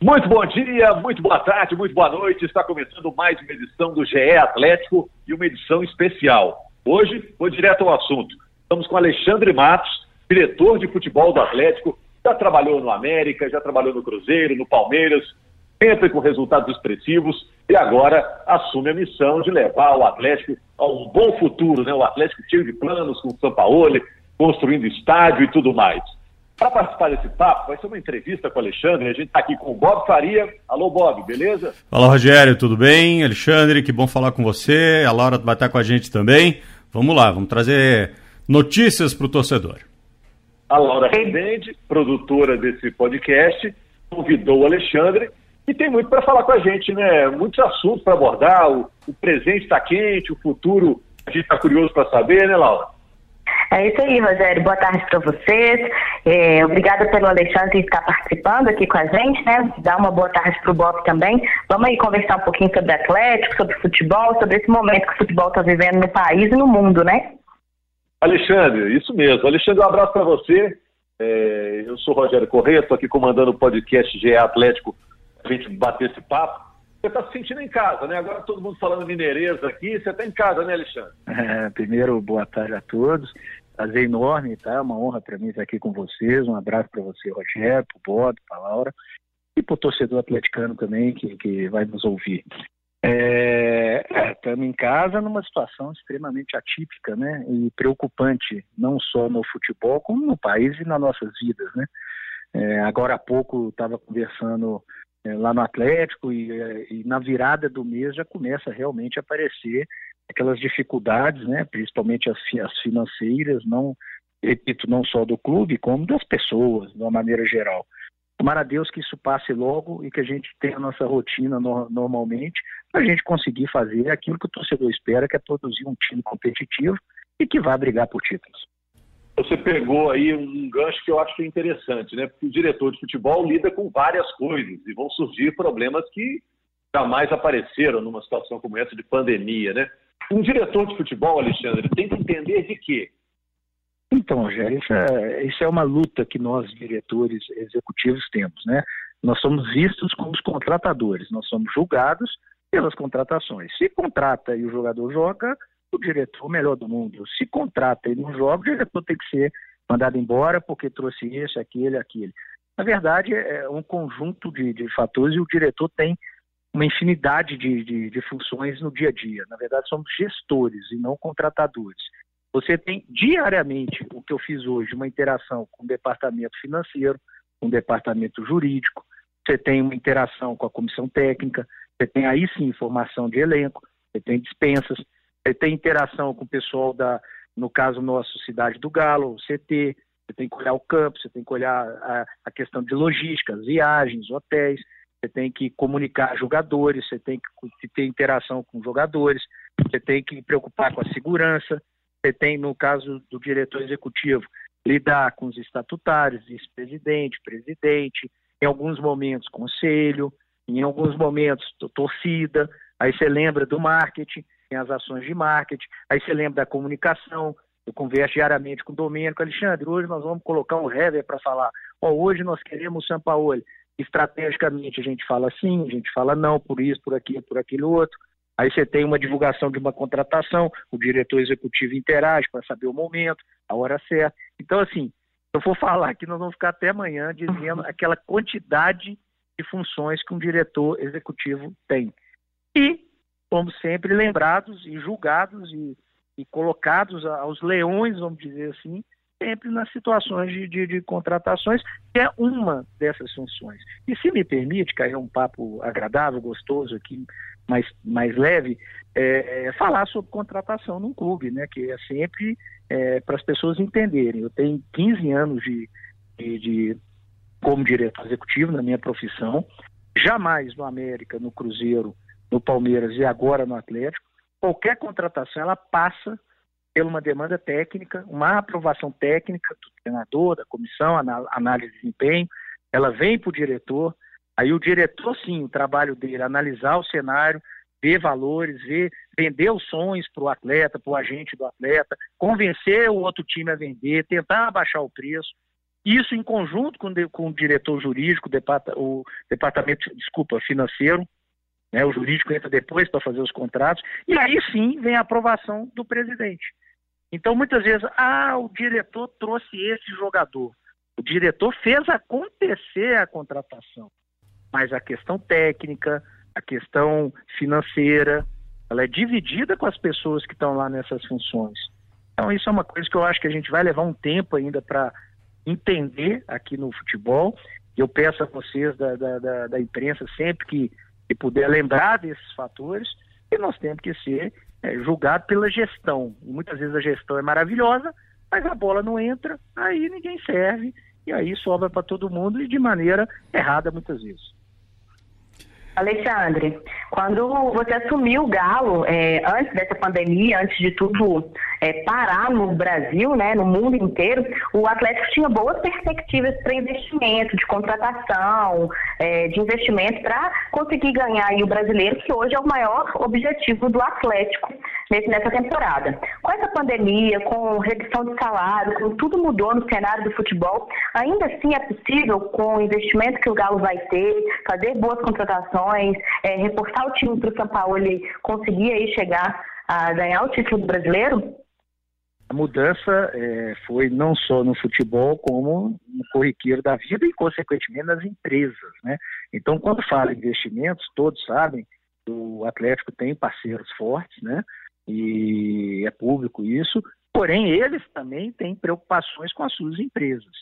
Muito bom dia, muito boa tarde, muito boa noite. Está começando mais uma edição do GE Atlético e uma edição especial. Hoje, vou direto ao assunto. Estamos com Alexandre Matos, diretor de futebol do Atlético. Já trabalhou no América, já trabalhou no Cruzeiro, no Palmeiras, sempre com resultados expressivos e agora assume a missão de levar o Atlético a um bom futuro, né? O Atlético cheio de planos com o Sampaoli, construindo estádio e tudo mais. Para participar desse papo, vai ser uma entrevista com o Alexandre. A gente está aqui com o Bob Faria. Alô, Bob, beleza? Fala, Rogério, tudo bem? Alexandre, que bom falar com você. A Laura vai estar com a gente também. Vamos lá, vamos trazer notícias para o torcedor. A Laura Rendende, produtora desse podcast, convidou o Alexandre e tem muito para falar com a gente, né? Muitos assuntos para abordar. O, o presente está quente, o futuro a gente está curioso para saber, né, Laura? É isso aí, Rogério. Boa tarde para vocês. É, obrigada pelo Alexandre estar participando aqui com a gente, né? Dá uma boa tarde para o Bob também. Vamos aí conversar um pouquinho sobre Atlético, sobre futebol, sobre esse momento que o futebol está vivendo no país e no mundo, né? Alexandre, isso mesmo. Alexandre, um abraço para você. É, eu sou Rogério Corrêa, estou aqui comandando o podcast GE Atlético, a gente bater esse papo. Você está se sentindo em casa, né? Agora todo mundo falando mineirês aqui, você está em casa, né, Alexandre? É, primeiro, boa tarde a todos. Prazer enorme, tá? É uma honra para mim estar aqui com vocês. Um abraço para você, Rogério, para o Bob, para a Laura e para o torcedor atleticano também que, que vai nos ouvir. Estamos é, em casa numa situação extremamente atípica né, e preocupante, não só no futebol, como no país e nas nossas vidas. Né? É, agora há pouco estava conversando é, lá no Atlético e, é, e, na virada do mês já começa realmente a aparecer aquelas dificuldades, né, principalmente as, as financeiras, não repito, não só do clube, como das pessoas, de uma maneira geral. Tomara a Deus que isso passe logo e que a gente tenha a nossa rotina no, normalmente, para a gente conseguir fazer aquilo que o torcedor espera, que é produzir um time competitivo e que vá brigar por títulos. Você pegou aí um gancho que eu acho interessante, né? Porque o diretor de futebol lida com várias coisas e vão surgir problemas que jamais apareceram numa situação como essa de pandemia, né? Um diretor de futebol, Alexandre, tem que entender de quê? Então, Rogério, isso é, isso é uma luta que nós, diretores executivos, temos, né? Nós somos vistos como os contratadores, nós somos julgados pelas contratações. Se contrata e o jogador joga, o diretor o melhor do mundo. Se contrata e não joga, o diretor tem que ser mandado embora porque trouxe esse, aquele, aquele. Na verdade, é um conjunto de, de fatores e o diretor tem uma infinidade de, de, de, funções no dia a dia. Na verdade, somos gestores e não contratadores. Você tem diariamente o que eu fiz hoje, uma interação com o departamento financeiro, com o departamento jurídico, você tem uma interação com a comissão técnica, você tem aí sim formação de elenco, você tem dispensas, você tem interação com o pessoal da, no caso nosso, Cidade do Galo, o CT, você tem que olhar o campo, você tem que olhar a, a questão de logística, viagens, hotéis, você tem que comunicar jogadores, você tem que ter interação com jogadores, você tem que preocupar com a segurança, você tem, no caso do diretor executivo, lidar com os estatutários, vice-presidente, presidente, em alguns momentos conselho, em alguns momentos torcida, aí você lembra do marketing, tem as ações de marketing, aí você lembra da comunicação, eu converso diariamente com o Domênico, Alexandre, hoje nós vamos colocar um rever para falar, ó, hoje nós queremos o Sampaoli, estrategicamente a gente fala sim, a gente fala não, por isso, por aquilo, por aquilo outro, aí você tem uma divulgação de uma contratação, o diretor executivo interage para saber o momento, a hora certa, então assim, eu for falar aqui, nós vamos ficar até amanhã dizendo aquela quantidade de funções que um diretor executivo tem. E fomos sempre lembrados e julgados e, e colocados aos leões, vamos dizer assim, sempre nas situações de, de, de, contratações, que é uma dessas funções. E se me permite, cair um papo agradável, gostoso aqui, mais, mais leve, é, é, falar sobre contratação num clube, né? Que é sempre é, para as pessoas entenderem. Eu tenho 15 anos de, de, de, como diretor executivo na minha profissão, jamais no América, no Cruzeiro, no Palmeiras e agora no Atlético, qualquer contratação ela passa por uma demanda técnica, uma aprovação técnica do treinador, da comissão, análise de desempenho, ela vem para o diretor, aí o diretor, sim, o trabalho dele é analisar o cenário, ver valores, ver, vender os sonhos para o atleta, para o agente do atleta, convencer o outro time a vender, tentar abaixar o preço, Isso em conjunto com, com o diretor jurídico, o departamento, desculpa, financeiro, né, o jurídico entra depois para fazer os contratos, e aí sim vem a aprovação do presidente. Então, muitas vezes, ah, o diretor trouxe esse jogador. O diretor fez acontecer a contratação. Mas a questão técnica, a questão financeira, ela é dividida com as pessoas que estão lá nessas funções. Então, isso é uma coisa que eu acho que a gente vai levar um tempo ainda para entender aqui no futebol. Eu peço a vocês da, da, da, da imprensa sempre que, que puder lembrar desses fatores, que nós temos que ser é, julgado pela gestão. E muitas vezes a gestão é maravilhosa, mas a bola não entra, aí ninguém serve, e aí sobra para todo mundo e de maneira errada muitas vezes. Alexandre, quando você assumiu o Galo, é, antes dessa pandemia, antes de tudo é, parar no Brasil, né, no mundo inteiro, o Atlético tinha boas perspectivas para investimento, de contratação, é, de investimento para conseguir ganhar o brasileiro, que hoje é o maior objetivo do Atlético nessa temporada. Com essa pandemia, com redução de salário, com tudo mudou no cenário do futebol, ainda assim é possível, com o investimento que o Galo vai ter, fazer boas contratações, é, reforçar o time para o São Paulo conseguir aí chegar a ganhar o título brasileiro? A mudança é, foi não só no futebol, como no corriqueiro da vida e, consequentemente, nas empresas. Né? Então, quando fala em investimentos, todos sabem que o Atlético tem parceiros fortes, né? E é público isso, porém, eles também têm preocupações com as suas empresas.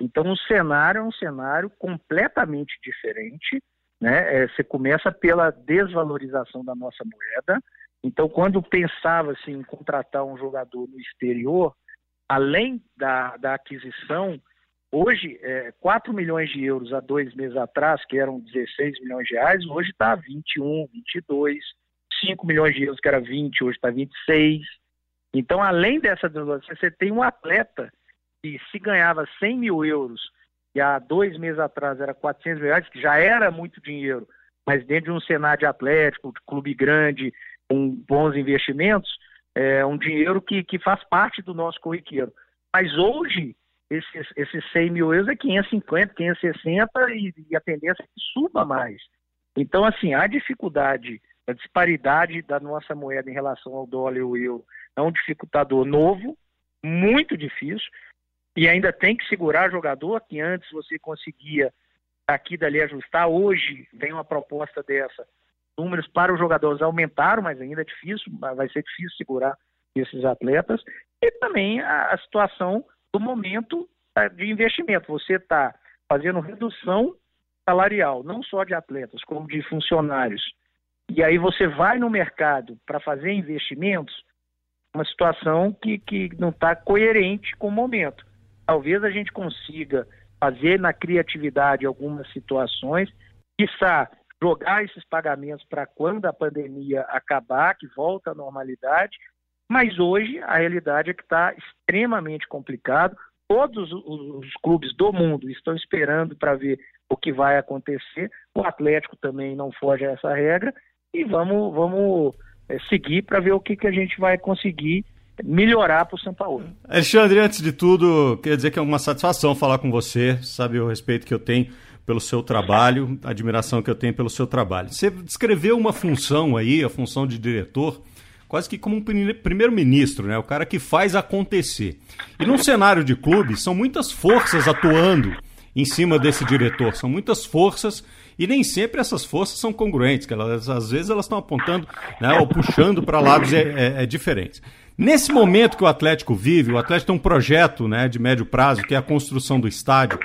Então, o cenário é um cenário completamente diferente. Né? É, você começa pela desvalorização da nossa moeda, então, quando pensava assim, em contratar um jogador no exterior, além da, da aquisição, hoje, é, 4 milhões de euros há dois meses atrás, que eram 16 milhões de reais, hoje está 21, 22, 5 milhões de euros, que era 20, hoje está 26. Então, além dessa desvalorização, você tem um atleta que se ganhava 100 mil euros, e há dois meses atrás era 400 mil reais, que já era muito dinheiro, mas dentro de um cenário de atlético, de clube grande, com bons investimentos, é um dinheiro que, que faz parte do nosso corriqueiro. Mas hoje, esses, esses 100 mil euros é 550, 560 e, e a tendência é que suba mais. Então, assim, a dificuldade, a disparidade da nossa moeda em relação ao dólar e ao euro é um dificultador novo, muito difícil, e ainda tem que segurar jogador, que antes você conseguia aqui dali ajustar, hoje vem uma proposta dessa, números para os jogadores aumentaram, mas ainda é difícil, vai ser difícil segurar esses atletas. E também a, a situação do momento tá, de investimento. Você está fazendo redução salarial, não só de atletas, como de funcionários. E aí você vai no mercado para fazer investimentos, uma situação que, que não está coerente com o momento. Talvez a gente consiga fazer na criatividade algumas situações, quiçá jogar esses pagamentos para quando a pandemia acabar, que volta à normalidade, mas hoje a realidade é que está extremamente complicado. Todos os clubes do mundo estão esperando para ver o que vai acontecer. O Atlético também não foge a essa regra e vamos, vamos é, seguir para ver o que, que a gente vai conseguir melhorar para o São Paulo. Alexandre, antes de tudo, queria dizer que é uma satisfação falar com você, sabe o respeito que eu tenho pelo seu trabalho, a admiração que eu tenho pelo seu trabalho. Você descreveu uma função aí, a função de diretor, quase que como um primeiro-ministro, né? O cara que faz acontecer. E num cenário de clube, são muitas forças atuando em cima desse diretor, são muitas forças e nem sempre essas forças são congruentes, que elas, às vezes elas estão apontando né, ou puxando para lados é, é, é, diferentes. Nesse momento que o Atlético vive, o Atlético tem um projeto né, de médio prazo, que é a construção do estádio.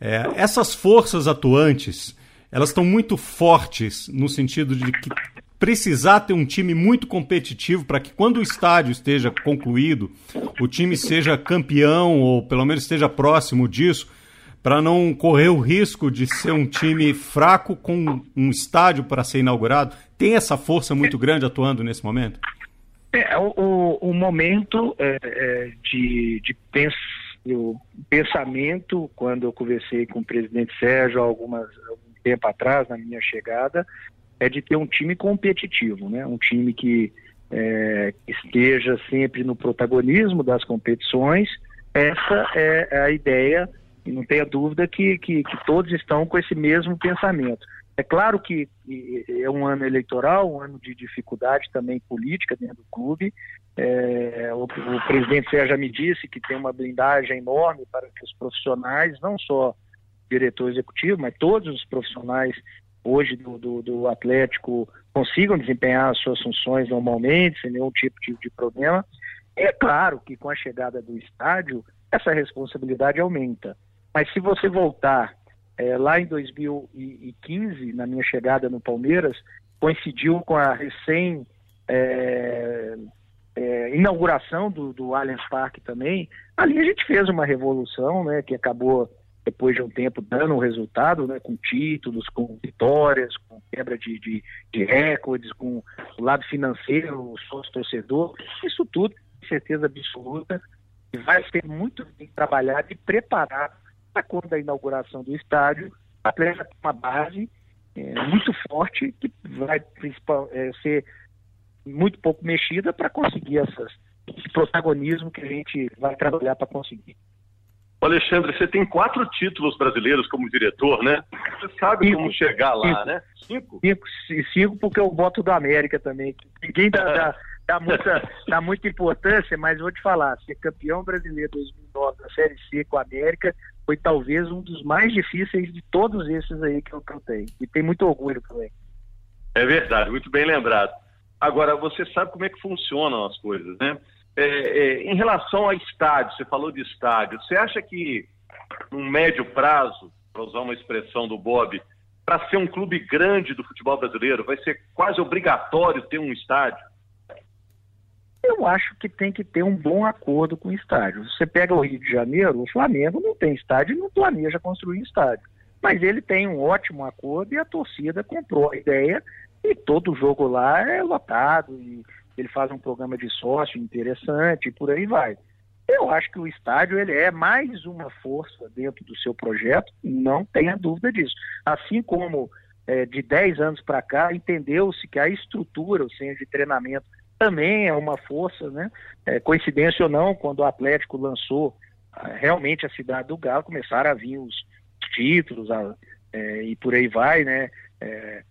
É, essas forças atuantes, elas estão muito fortes no sentido de que precisar ter um time muito competitivo para que quando o estádio esteja concluído, o time seja campeão ou pelo menos esteja próximo disso, para não correr o risco de ser um time fraco com um estádio para ser inaugurado. Tem essa força muito grande atuando nesse momento? É, o, o momento é, é, de, de pensar o pensamento, quando eu conversei com o presidente Sérgio algumas, algum tempo atrás, na minha chegada, é de ter um time competitivo, né? um time que é, esteja sempre no protagonismo das competições. Essa é a ideia E não tenha dúvida que, que, que todos estão com esse mesmo pensamento. É claro que é um ano eleitoral, um ano de dificuldade também política dentro do clube. É, o, o, presidente Sérgio me disse que tem uma blindagem enorme para que os profissionais, não só diretor executivo, mas todos os profissionais hoje do, do, do Atlético consigam desempenhar as suas funções normalmente, sem nenhum tipo de, de problema. É claro que com a chegada do estádio, essa responsabilidade aumenta. Mas se você voltar é, lá em 2015, na minha chegada no Palmeiras, coincidiu com a recém é, é, inauguração do, do Allianz Parque também. Ali a gente fez uma revolução, né, que acabou depois de um tempo dando um resultado, né, com títulos, com vitórias, com quebra de, de, de recordes, com o lado financeiro, o sócio-torcedor, isso tudo, com certeza absoluta, vai ser muito bem trabalhado e preparado para quando da inauguração do estádio, a Atlético tem uma base é, muito forte que vai principal, é, ser muito pouco mexida para conseguir essas, esse protagonismo que a gente vai trabalhar para conseguir. Alexandre, você tem quatro títulos brasileiros como diretor, né? Você sabe cinco, como chegar lá, cinco, né? Cinco? cinco? Cinco, porque eu voto do América também. Ninguém dá, dá, dá, muita, dá muita importância, mas vou te falar, ser campeão brasileiro 2009 da Série C com a América foi talvez um dos mais difíceis de todos esses aí que eu, tenho. E tem muito orgulho também. É verdade, muito bem lembrado. Agora, você sabe como é que funcionam as coisas, né? É, é, em relação a estádio, você falou de estádio, você acha que num médio prazo, para usar uma expressão do Bob, para ser um clube grande do futebol brasileiro, vai ser quase obrigatório ter um estádio? Eu acho que tem que ter um bom acordo com o estádio. Você pega o Rio de Janeiro, o Flamengo não tem estádio e não planeja construir estádio. Mas ele tem um ótimo acordo e a torcida comprou a ideia e todo jogo lá é lotado e ele faz um programa de sócio interessante e por aí vai. Eu acho que o estádio ele é mais uma força dentro do seu projeto, não tenha dúvida disso. Assim como é, de 10 anos para cá, entendeu-se que a estrutura, o centro de treinamento, também é uma força, né? É, coincidência ou não, quando o Atlético lançou ah, realmente a cidade do Galo, começaram a vir os títulos a, é, e por aí vai, né? É,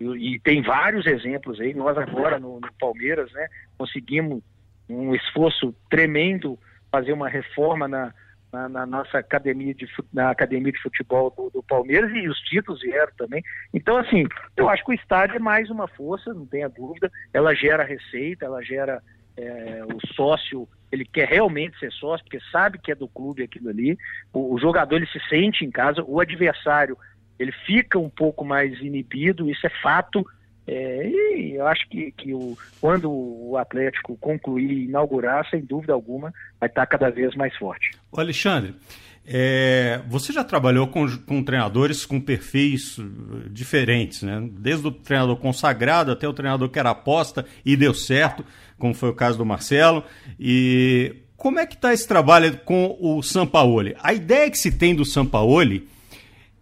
e, e, tem vários exemplos aí. Nós agora no, no, Palmeiras, né, conseguimos um esforço tremendo fazer uma reforma na, na, na nossa academia de na academia de futebol do, do, Palmeiras e os títulos vieram também. Então, assim, eu acho que o estádio é mais uma força, não tenha dúvida. Ela gera receita, ela gera é, o sócio ele quer realmente ser sócio, porque sabe que é do clube aquilo ali. O, o, jogador ele se sente em casa, o adversário ele fica um pouco mais inibido, isso é fato. É, e eu acho que, que o, quando o Atlético concluir e inaugurar, sem dúvida alguma, vai estar cada vez mais forte. O Alexandre, é, você já trabalhou com, com, treinadores com perfis diferentes, né? Desde o treinador consagrado até o treinador que era aposta e deu certo, como foi o caso do Marcelo. E como é que está esse trabalho com o Sampaoli? A ideia que se tem do Sampaoli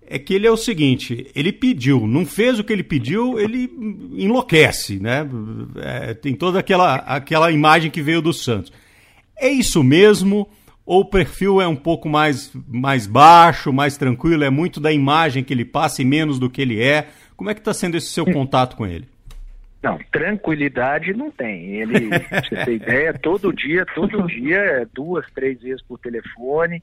é que ele é o seguinte: ele pediu, não fez o que ele pediu, ele enlouquece, né? É, tem toda aquela, aquela imagem que veio do Santos. É isso mesmo? Ou o perfil é um pouco mais, mais baixo, mais tranquilo? É muito da imagem que ele passa e menos do que ele é? Como é que está sendo esse seu contato com ele? Não, tranquilidade não tem. Ele, você tem ideia, todo dia, todo dia, duas, três vezes por telefone,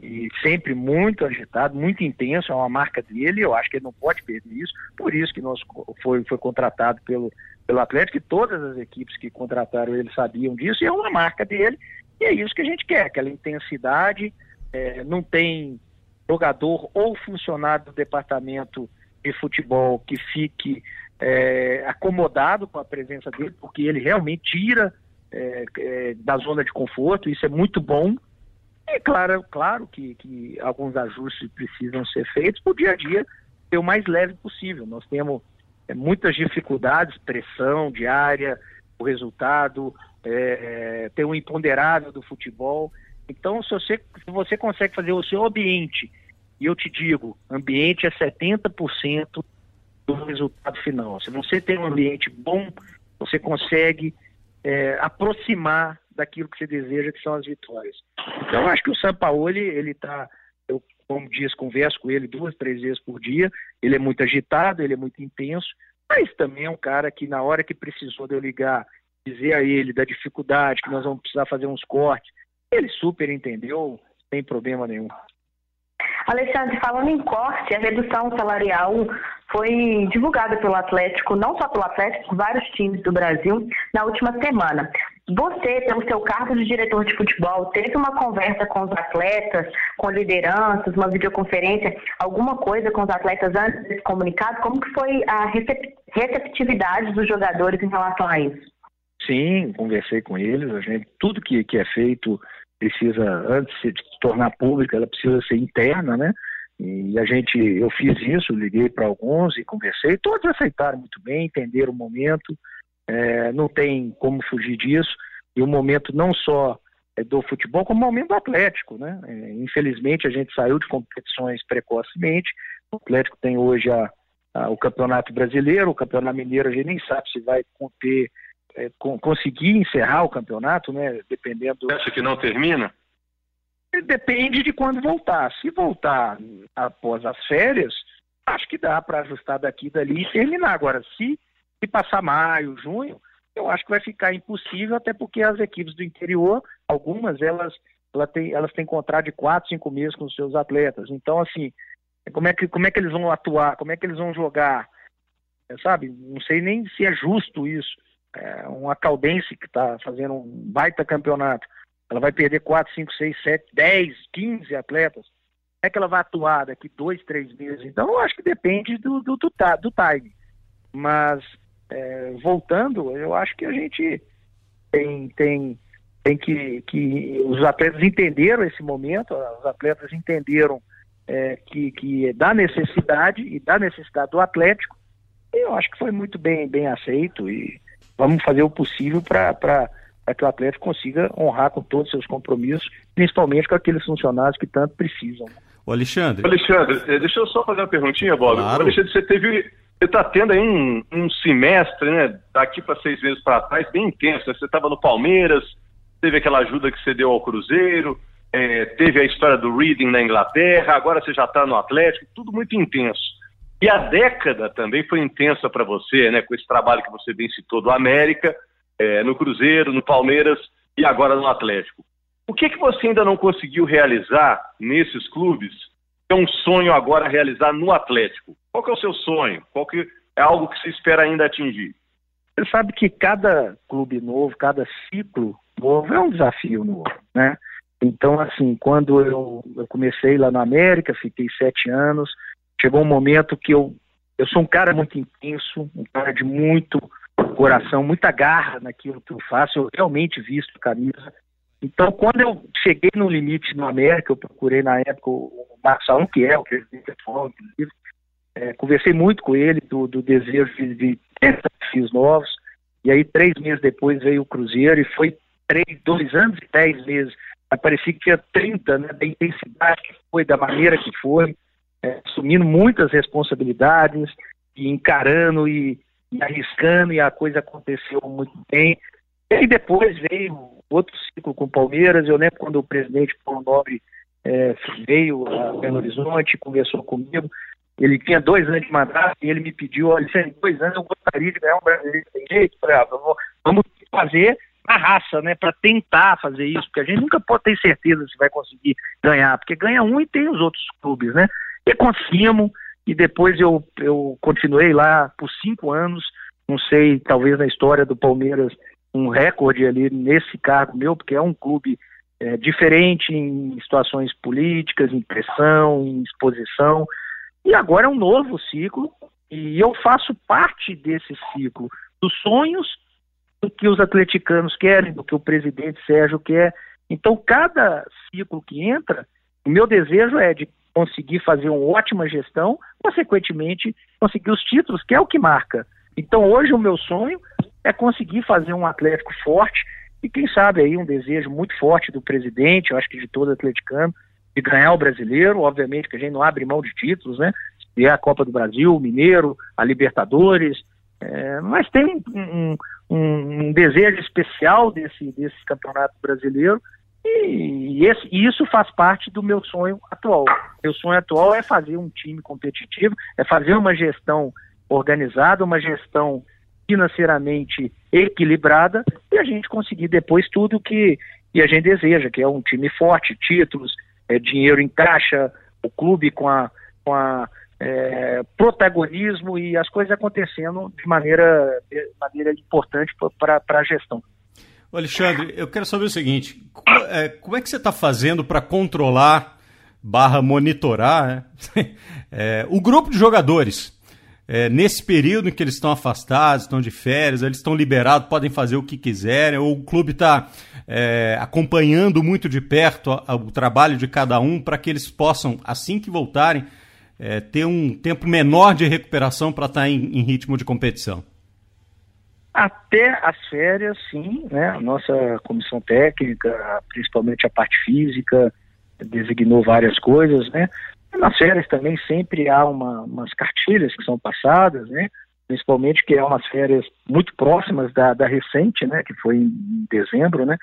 e sempre muito agitado, muito intenso, é uma marca dele, eu acho que ele não pode perder isso, por isso que nós foi, foi contratado pelo, pelo Atlético, e todas as equipes que contrataram ele sabiam disso, e é uma marca dele, e é isso que a gente quer, aquela intensidade, é, não tem jogador ou funcionário do departamento de futebol que fique é, acomodado com a presença dele, porque ele realmente tira é, é da zona de conforto, isso é muito bom, e claro, claro que, que alguns ajustes precisam ser feitos para o dia a dia ser o mais leve possível. Nós temos é, muitas dificuldades, pressão diária, o resultado, é, é, tem um imponderável do futebol. Então, se você, se você consegue fazer o seu ambiente, e eu te digo, ambiente é 70% do resultado final. Se você tem um ambiente bom, você consegue é, aproximar daquilo que você deseja, que são as vitórias. Então, acho que o Sampaoli, ele está, eu como diz, converso com ele duas, três vezes por dia. Ele é muito agitado, ele é muito intenso, mas também é um cara que, na hora que precisou de eu ligar, dizer a ele da dificuldade, que nós vamos precisar fazer uns cortes, ele super entendeu, sem problema nenhum. Alexandre, falando em corte, a redução salarial foi divulgada pelo Atlético, não só pelo Atlético, vários times do Brasil, na última semana. Você, pelo seu cargo de diretor de futebol, teve uma conversa com os atletas, com lideranças, uma videoconferência, alguma coisa com os atletas antes desse comunicado? Como que foi a receptividade dos jogadores em relação a isso? Sim, conversei com eles. A gente, tudo que, que é feito precisa, antes de se tornar pública, ela precisa ser interna, né? E a gente, eu fiz isso, liguei para alguns e conversei. Todos aceitaram muito bem, entenderam o momento. É, não tem como fugir disso. E o momento não só é do futebol, como o momento do Atlético, né? É, infelizmente a gente saiu de competições precocemente. O Atlético tem hoje a, a, o Campeonato Brasileiro, o Campeonato Mineiro a gente nem sabe se vai conter é, com, conseguir encerrar o campeonato, né? Dependendo. Você acha que não termina? Depende de quando voltar. Se voltar após as férias, acho que dá para ajustar daqui e dali e terminar. Agora, se, se passar maio, junho, eu acho que vai ficar impossível, até porque as equipes do interior, algumas, elas, elas, têm, elas têm contrato de quatro, cinco meses com os seus atletas. Então, assim, como é que, como é que eles vão atuar? Como é que eles vão jogar? É, sabe? Não sei nem se é justo isso é, uma caldense que está fazendo um baita campeonato, ela vai perder 4, 5, 6, 7, 10, 15 atletas. Como é que ela vai atuar daqui dois, três meses? Então, eu acho que depende do, do, do, do time. Mas, é, voltando, eu acho que a gente tem, tem, tem que, que. Os atletas entenderam esse momento, os atletas entenderam é, que, que é da necessidade e da necessidade do Atlético. Eu acho que foi muito bem, bem aceito e vamos fazer o possível para que o Atlético consiga honrar com todos os seus compromissos, principalmente com aqueles funcionários que tanto precisam. O Alexandre. Alexandre, eh, deixa eu só fazer uma perguntinha, Bob. Claro. Alexandre, você teve. Você está tendo aí um, um semestre, né? Daqui para seis meses para trás, bem intenso. Né? Você estava no Palmeiras, teve aquela ajuda que você deu ao Cruzeiro, é, teve a história do Reading na Inglaterra, agora você já está no Atlético, tudo muito intenso. E a década também foi intensa para você, né? Com esse trabalho que você bem citou do América, é, no Cruzeiro, no Palmeiras e agora no Atlético. O que, que você ainda não conseguiu realizar nesses clubes? É um sonho agora realizar no Atlético. Qual que é o seu sonho? Qual que é algo que você espera ainda atingir? Você sabe que cada clube novo, cada ciclo novo é um desafio novo, né? Então, assim, quando eu, eu comecei lá na América, fiquei sete anos, chegou um momento que eu, eu sou um cara muito intenso, um cara de muito coração, muita garra naquilo que eu faço, eu realmente visto camisa. Então, quando eu cheguei no limite no América, eu procurei na época o Marcelo, que é o presidente atual, inclusive, é, conversei muito com ele do, do desejo de, de ter desafios novos, e aí três meses depois veio o Cruzeiro, e foi três, dois anos e dez meses, parecia que tinha 30, né, da intensidade que foi, da maneira que foi, é, assumindo muitas responsabilidades e encarando e, e, arriscando e a coisa aconteceu muito bem. E aí depois veio outro ciclo com o Palmeiras, eu lembro quando o presidente Paulo Nobre é, veio a Belo Horizonte, conversou comigo, ele tinha dois anos de mandato e ele me pediu, olha, em dois anos eu gostaria de ganhar um brasileiro sem jeito, falei, ah, vamos fazer a raça, né, para tentar fazer isso, porque a gente nunca pode ter certeza se vai conseguir ganhar, porque ganha um e tem os outros clubes, né? E conseguimos, e depois eu, eu continuei lá por cinco anos, não sei, talvez na história do Palmeiras, um recorde ali nesse cargo meu, porque é um clube é, diferente em situações políticas, em pressão, em exposição, e agora é um novo ciclo, e eu faço parte desse ciclo, dos sonhos do que os atleticanos querem, do que o presidente Sérgio quer. Então, cada ciclo que entra, o meu desejo é de conseguir fazer uma ótima gestão, consequentemente conseguir os títulos, que é o que marca. Então hoje o meu sonho é conseguir fazer um Atlético forte e quem sabe aí um desejo muito forte do presidente, eu acho que de todo atleticano, de ganhar o brasileiro, obviamente que a gente não abre mão de títulos, né? Se é a Copa do Brasil, o Mineiro, a Libertadores, é, mas tem um, um, um, desejo especial desse, desse campeonato brasileiro E, esse, isso faz parte do meu sonho atual. Meu sonho atual é fazer um time competitivo, é fazer uma gestão organizada, uma gestão financeiramente equilibrada e a gente conseguir depois tudo que, que a gente deseja, que é um time forte, títulos, é, dinheiro em caixa, o clube com a, com a é, protagonismo e as coisas acontecendo de maneira, de maneira importante para a gestão. Alexandre, eu quero saber o seguinte: como é, como é que você está fazendo para controlar barra monitorar né? é, o grupo de jogadores? É, nesse período em que eles estão afastados, estão de férias, eles estão liberados, podem fazer o que quiserem, ou o clube está é, acompanhando muito de perto a, a, o trabalho de cada um para que eles possam, assim que voltarem, é, ter um tempo menor de recuperação para estar tá em, em ritmo de competição. Até as férias, sim, né? A nossa comissão técnica, principalmente a parte física, designou várias coisas, né? Nas férias também sempre há uma, umas cartilhas que são passadas, né? Principalmente que é umas férias muito próximas da, da recente, né? Que foi em dezembro, né?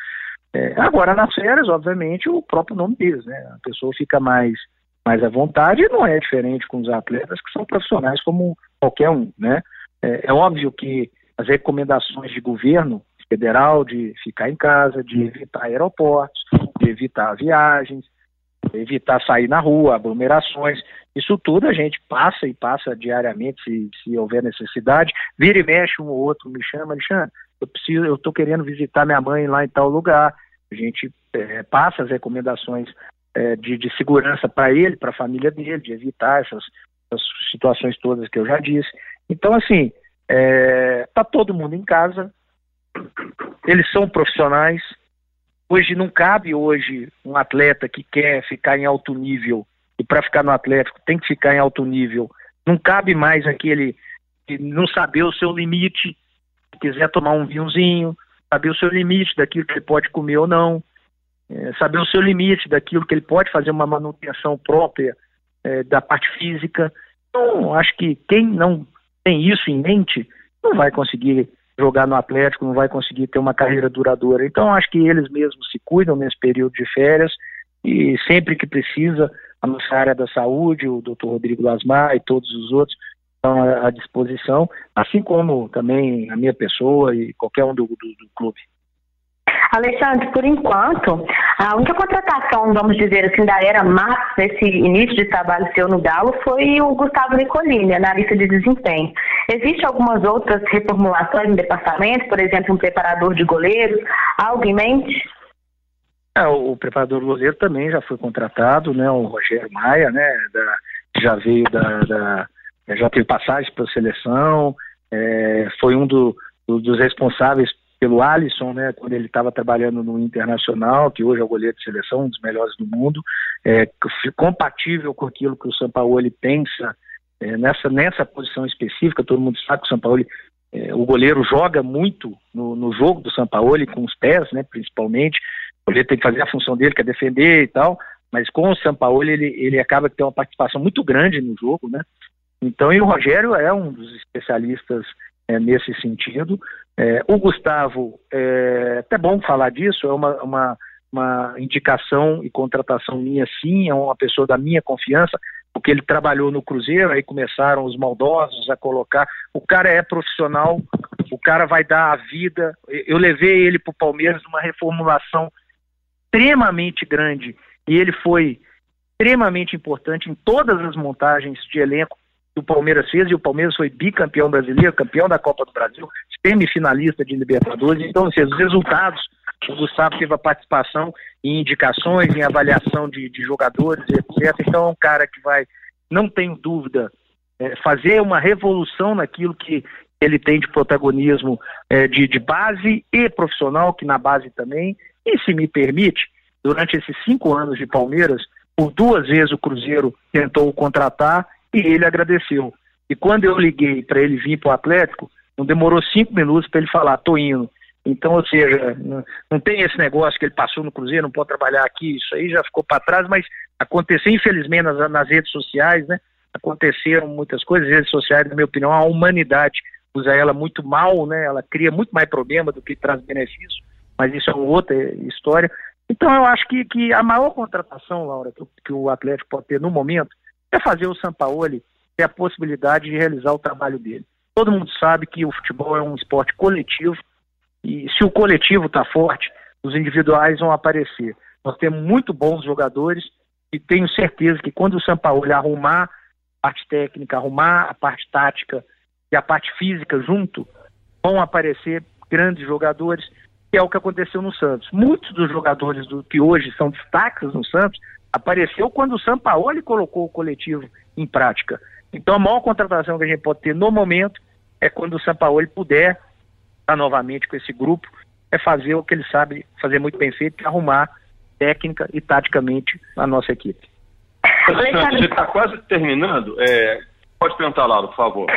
É, agora, nas férias, obviamente, o próprio nome diz, né? A pessoa fica mais, mais à vontade e não é diferente com os atletas que são profissionais como qualquer um, né? É, é óbvio que as recomendações de governo federal de ficar em casa, de evitar aeroportos, de evitar viagens, evitar sair na rua, aglomerações. Isso tudo a gente passa e passa diariamente, se, se houver necessidade. Vira e mexe um ou outro, me chama, Alexandre, eu preciso, eu estou querendo visitar minha mãe lá em tal lugar. A gente é, passa as recomendações é, de, de, segurança para ele, para a família dele, de evitar essas, essas situações todas que eu já disse. Então, assim, Está é, tá todo mundo em casa, eles são profissionais. Hoje não cabe hoje um atleta que quer ficar em alto nível e para ficar no Atlético tem que ficar em alto nível. Não cabe mais aquele que não saber o seu limite, quiser tomar um vinhozinho, saber o seu limite daquilo que ele pode comer ou não, é, saber o seu limite daquilo que ele pode fazer uma manutenção própria é, da parte física. Então, acho que quem não tem isso em mente, não vai conseguir jogar no Atlético, não vai conseguir ter uma carreira duradoura. Então, acho que eles mesmos se cuidam nesse período de férias e sempre que precisa, a nossa área da saúde, o doutor Rodrigo Lasmar e todos os outros estão à disposição, assim como também a minha pessoa e qualquer um do, do, do clube. Alexandre, por enquanto, a única contratação, vamos dizer assim, da era Max nesse início de trabalho seu no Galo foi o Gustavo Nicolini, analista de desempenho. Existem algumas outras reformulações no departamento, por exemplo, um preparador de goleiros, algo em mente? É, o, preparador goleiro também já foi contratado, né? O Rogério Maia, né? Da, já veio da, da já teve passagem para a seleção, é, foi um do, do, dos responsáveis pelo Alisson, né, quando ele estava trabalhando no Internacional, que hoje é o goleiro de seleção, um dos melhores do mundo, é, compatível com aquilo que o Sampaoli pensa é, nessa, nessa posição específica, todo mundo sabe que o Sampaoli, é, o goleiro joga muito no, no jogo do Sampaoli, com os pés, né, principalmente, o goleiro tem que fazer a função dele, que é defender e tal, mas com o Sampaoli ele, ele acaba que tem uma participação muito grande no jogo, né, então, e o Rogério é um dos especialistas é, nesse sentido. É, o Gustavo, é até bom falar disso, é uma, uma, uma indicação e contratação minha, sim, é uma pessoa da minha confiança, porque ele trabalhou no Cruzeiro, aí começaram os maldosos a colocar. O cara é profissional, o cara vai dar a vida. Eu levei ele para o Palmeiras numa reformulação extremamente grande e ele foi extremamente importante em todas as montagens de elenco que o Palmeiras fez, e o Palmeiras foi bicampeão brasileiro, campeão da Copa do Brasil, semifinalista de Libertadores. Então, assim, os resultados, o Gustavo teve a participação em indicações, em avaliação de, de jogadores, etc. Então, é um cara que vai, não tenho dúvida, é, fazer uma revolução naquilo que ele tem de protagonismo é, de, de base e profissional, que na base também. E, se me permite, durante esses cinco anos de Palmeiras, por duas vezes o Cruzeiro tentou contratar e ele agradeceu. E quando eu liguei para ele vir para o Atlético, não demorou cinco minutos para ele falar, tô indo. Então, ou seja, não, tem esse negócio que ele passou no Cruzeiro, não pode trabalhar aqui, isso aí já ficou para trás, mas aconteceu, infelizmente, nas, nas, redes sociais, né? Aconteceram muitas coisas, as redes sociais, na minha opinião, a humanidade usa ela muito mal, né? Ela cria muito mais problema do que traz benefício, mas isso é outra história. Então eu acho que, que a maior contratação, Laura, que, que o Atlético pode ter no momento é fazer o Sampaoli ter a possibilidade de realizar o trabalho dele. Todo mundo sabe que o futebol é um esporte coletivo e se o coletivo está forte, os individuais vão aparecer. Nós temos muito bons jogadores e tenho certeza que quando o Sampaoli arrumar a parte técnica, arrumar a parte tática e a parte física junto, vão aparecer grandes jogadores, que é o que aconteceu no Santos. Muitos dos jogadores do, que hoje são destaques no Santos apareceu quando o Sampaoli colocou o coletivo em prática. Então a maior contratação que a gente pode ter no momento é quando o Sampaoli puder estar novamente com esse grupo, é fazer o que ele sabe fazer muito bem feito, que é arrumar técnica e taticamente a nossa equipe. Gente está quase terminando. É, Pode perguntar, Laura, por favor.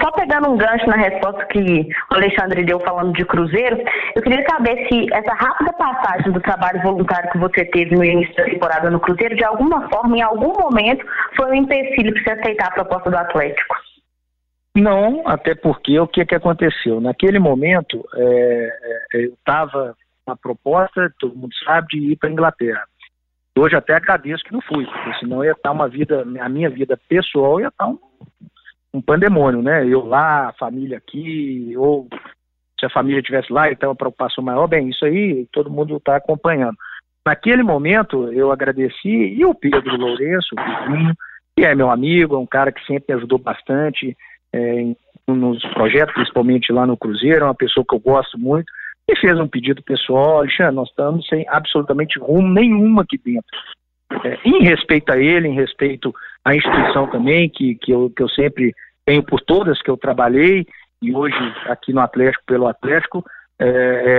Só pegando um gancho na resposta que o Alexandre deu falando de Cruzeiro, eu queria saber se essa rápida passagem do trabalho voluntário que você teve no início da temporada no Cruzeiro, de alguma forma, em algum momento, foi um empecilho para você aceitar a proposta do Atlético. Não, até porque o que, que aconteceu? Naquele momento, é, é, eu estava com a proposta, todo mundo sabe, de ir para a Inglaterra. Hoje até agradeço que não fui, porque senão ia estar uma vida, a minha vida pessoal ia estar um, um pandemônio, né? Eu lá, a família aqui, ou se a família estivesse lá, então a preocupação maior, bem, isso aí todo mundo está acompanhando. Naquele momento eu agradeci, e o Pedro Lourenço, que é meu amigo, é um cara que sempre me ajudou bastante é, nos projetos, principalmente lá no Cruzeiro, é uma pessoa que eu gosto muito, e fez um pedido pessoal, Alexandre, nós estamos sem absolutamente rumo nenhum aqui dentro. É, em respeito a ele, em respeito à instituição também, que, que, eu, que eu sempre tenho por todas que eu trabalhei, e hoje aqui no Atlético, pelo Atlético, é,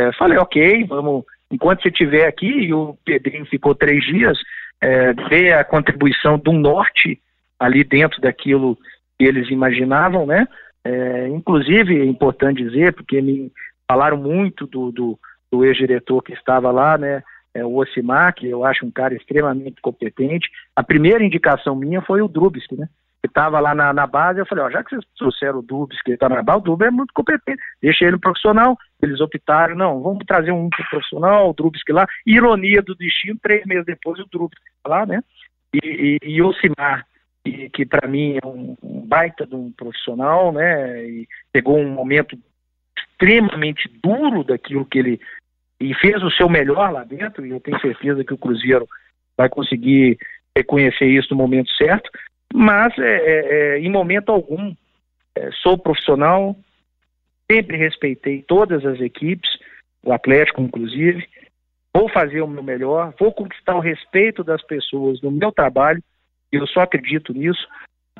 é, falei, ok, vamos, enquanto você estiver aqui, e o Pedrinho ficou três dias, é, ver a contribuição do Norte ali dentro daquilo que eles imaginavam, né? É, inclusive, é importante dizer, porque me, Falaram muito do, do, do ex-diretor que estava lá, né? É, o Osimar, que eu acho um cara extremamente competente. A primeira indicação minha foi o Drubsky, né? Que estava lá na, na, base, eu falei, ó, já que vocês trouxeram o Drubsky, que está na base, o Drubsky é muito competente, deixa ele no profissional. Eles optaram, não, vamos trazer um profissional, o Drubsky lá. Ironia do destino, três meses depois o Drubsky lá, né? E, e, e o Osimar, que, que para mim é um, um, baita de um profissional, né? E pegou um momento extremamente duro daquilo que ele e fez o seu melhor lá dentro, e eu tenho certeza que o Cruzeiro vai conseguir reconhecer isso no momento certo, mas é, é, é em momento algum é, sou profissional, sempre respeitei todas as equipes, o Atlético inclusive, vou fazer o meu melhor, vou conquistar o respeito das pessoas no meu trabalho, eu só acredito nisso,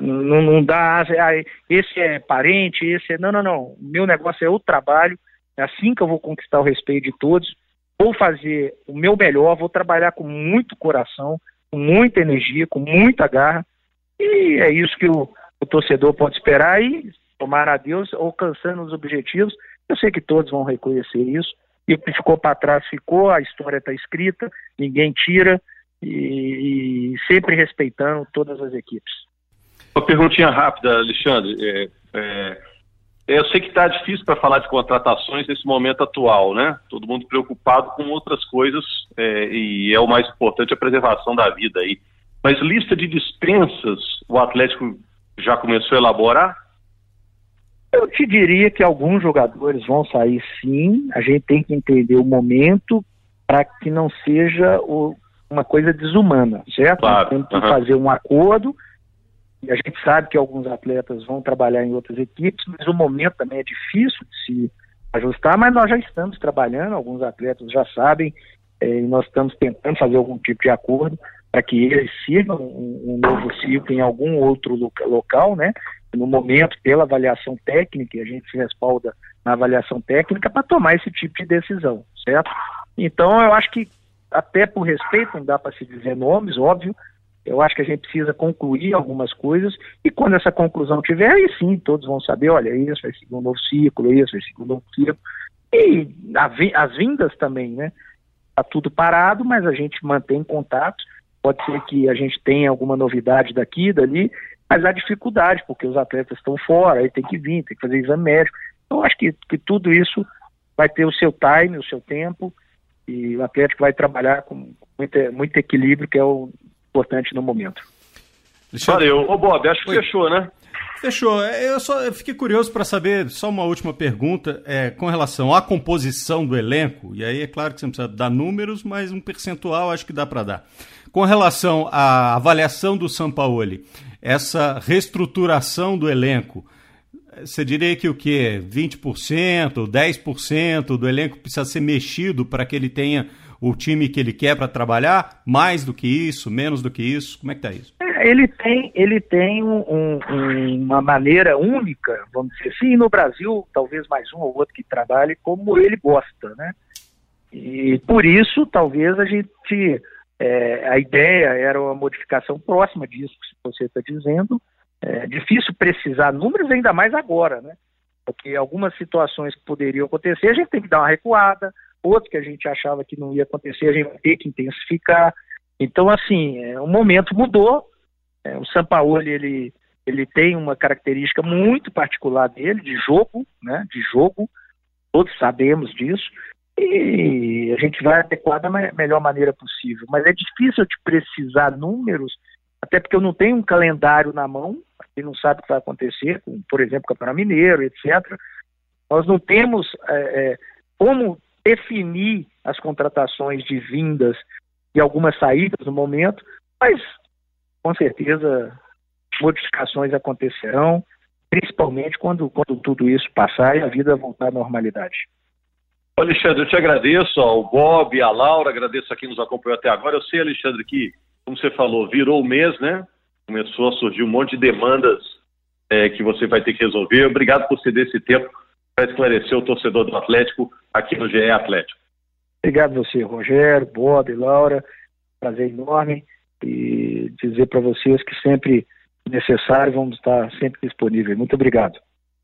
não, não dá, ah, esse é parente, esse é. Não, não, não. Meu negócio é o trabalho, é assim que eu vou conquistar o respeito de todos. Vou fazer o meu melhor, vou trabalhar com muito coração, com muita energia, com muita garra. E é isso que o, o torcedor pode esperar e, tomar a Deus, alcançando os objetivos. Eu sei que todos vão reconhecer isso. E o que ficou para trás ficou, a história está escrita, ninguém tira, e, e sempre respeitando todas as equipes. Uma perguntinha rápida, Alexandre. É, é, eu sei que está difícil para falar de contratações nesse momento atual, né? Todo mundo preocupado com outras coisas é, e é o mais importante a preservação da vida aí. Mas lista de dispensas o Atlético já começou a elaborar? Eu te diria que alguns jogadores vão sair sim. A gente tem que entender o momento para que não seja o, uma coisa desumana, certo? Claro. Temos que uhum. fazer um acordo a gente sabe que alguns atletas vão trabalhar em outras equipes, mas o momento também é difícil de se ajustar, mas nós já estamos trabalhando, alguns atletas já sabem, é, e nós estamos tentando fazer algum tipo de acordo para que eles sigam um, um, novo ciclo em algum outro local, né? No momento, pela avaliação técnica, a gente se respalda na avaliação técnica para tomar esse tipo de decisão, certo? Então, eu acho que, até por respeito, não dá para se dizer nomes, óbvio, eu acho que a gente precisa concluir algumas coisas e quando essa conclusão tiver, aí sim todos vão saber, olha, isso vai seguir um novo ciclo, isso vai seguir um novo ciclo. E as vindas também, né? Está tudo parado, mas a gente mantém contato. Pode ser que a gente tenha alguma novidade daqui, dali, mas há dificuldade, porque os atletas estão fora, aí tem que vir, tem que fazer exame médico. Então, acho que, que tudo isso vai ter o seu time, o seu tempo, e o Atlético vai trabalhar com muito, muito equilíbrio, que é o importante no momento. Valeu. Ô Bob, acho que Oi. fechou, né? Fechou. É, eu só eu fiquei curioso para saber, só uma última pergunta, é, com relação à composição do elenco, e aí é claro que você não precisa dar números, mas um percentual acho que dá para dar. Com relação à avaliação do Sampaoli, essa reestruturação do elenco, você diria que o quê? 20%, 10% do elenco precisa ser mexido para que ele tenha o time que ele quer para trabalhar? Mais do que isso, menos do que isso? Como é que tá isso? É, ele tem, ele tem um, um, uma maneira única, vamos dizer assim, e no Brasil, talvez mais um ou outro que trabalhe como ele gosta, né? E por isso, talvez a gente, é, a ideia era uma modificação próxima disso que você está dizendo. É difícil precisar números, ainda mais agora, né? Porque algumas situações que poderiam acontecer, a gente tem que dar uma recuada, outro que a gente achava que não ia acontecer, a gente vai ter que intensificar. Então, assim, é, o momento mudou. É, o Sampaoli, ele, ele tem uma característica muito particular dele, de jogo, né, de jogo, todos sabemos disso, e a gente vai adequar da melhor maneira possível. Mas é difícil de precisar números, até porque eu não tenho um calendário na mão, e não sabe o que vai acontecer, por exemplo, Campeonato Mineiro, etc. Nós não temos é, é, como definir as contratações de vindas e algumas saídas no momento, mas com certeza modificações acontecerão, principalmente quando, quando tudo isso passar e a vida voltar à normalidade. Alexandre, eu te agradeço, ao Bob, a Laura, agradeço a quem nos acompanhou até agora. Eu sei, Alexandre, que, como você falou, virou o mês, né? Começou a surgir um monte de demandas é, que você vai ter que resolver. Obrigado por ceder esse tempo para esclarecer o torcedor do Atlético aqui no GE Atlético. Obrigado a você, Rogério, Bob, Laura. Prazer enorme e dizer para vocês que sempre necessário vamos estar sempre disponíveis. Muito obrigado.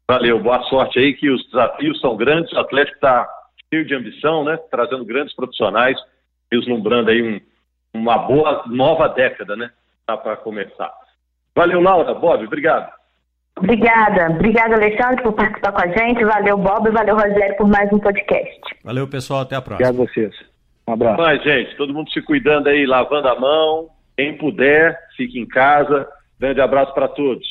Valeu, boa sorte aí, que os desafios são grandes, o Atlético está cheio de ambição, né? Trazendo grandes profissionais, vislumbrando aí um, uma boa nova década, né? Tá para começar. Valeu, Laura, Bob, obrigado. Obrigada. Obrigada, Alexandre, por participar com a gente. Valeu, Bob. Valeu, Rogério, por mais um podcast. Valeu, pessoal. Até a próxima. Obrigado a vocês. Um abraço. Mas, gente, todo mundo se cuidando aí, lavando a mão. Quem puder, fique em casa. Grande abraço para todos.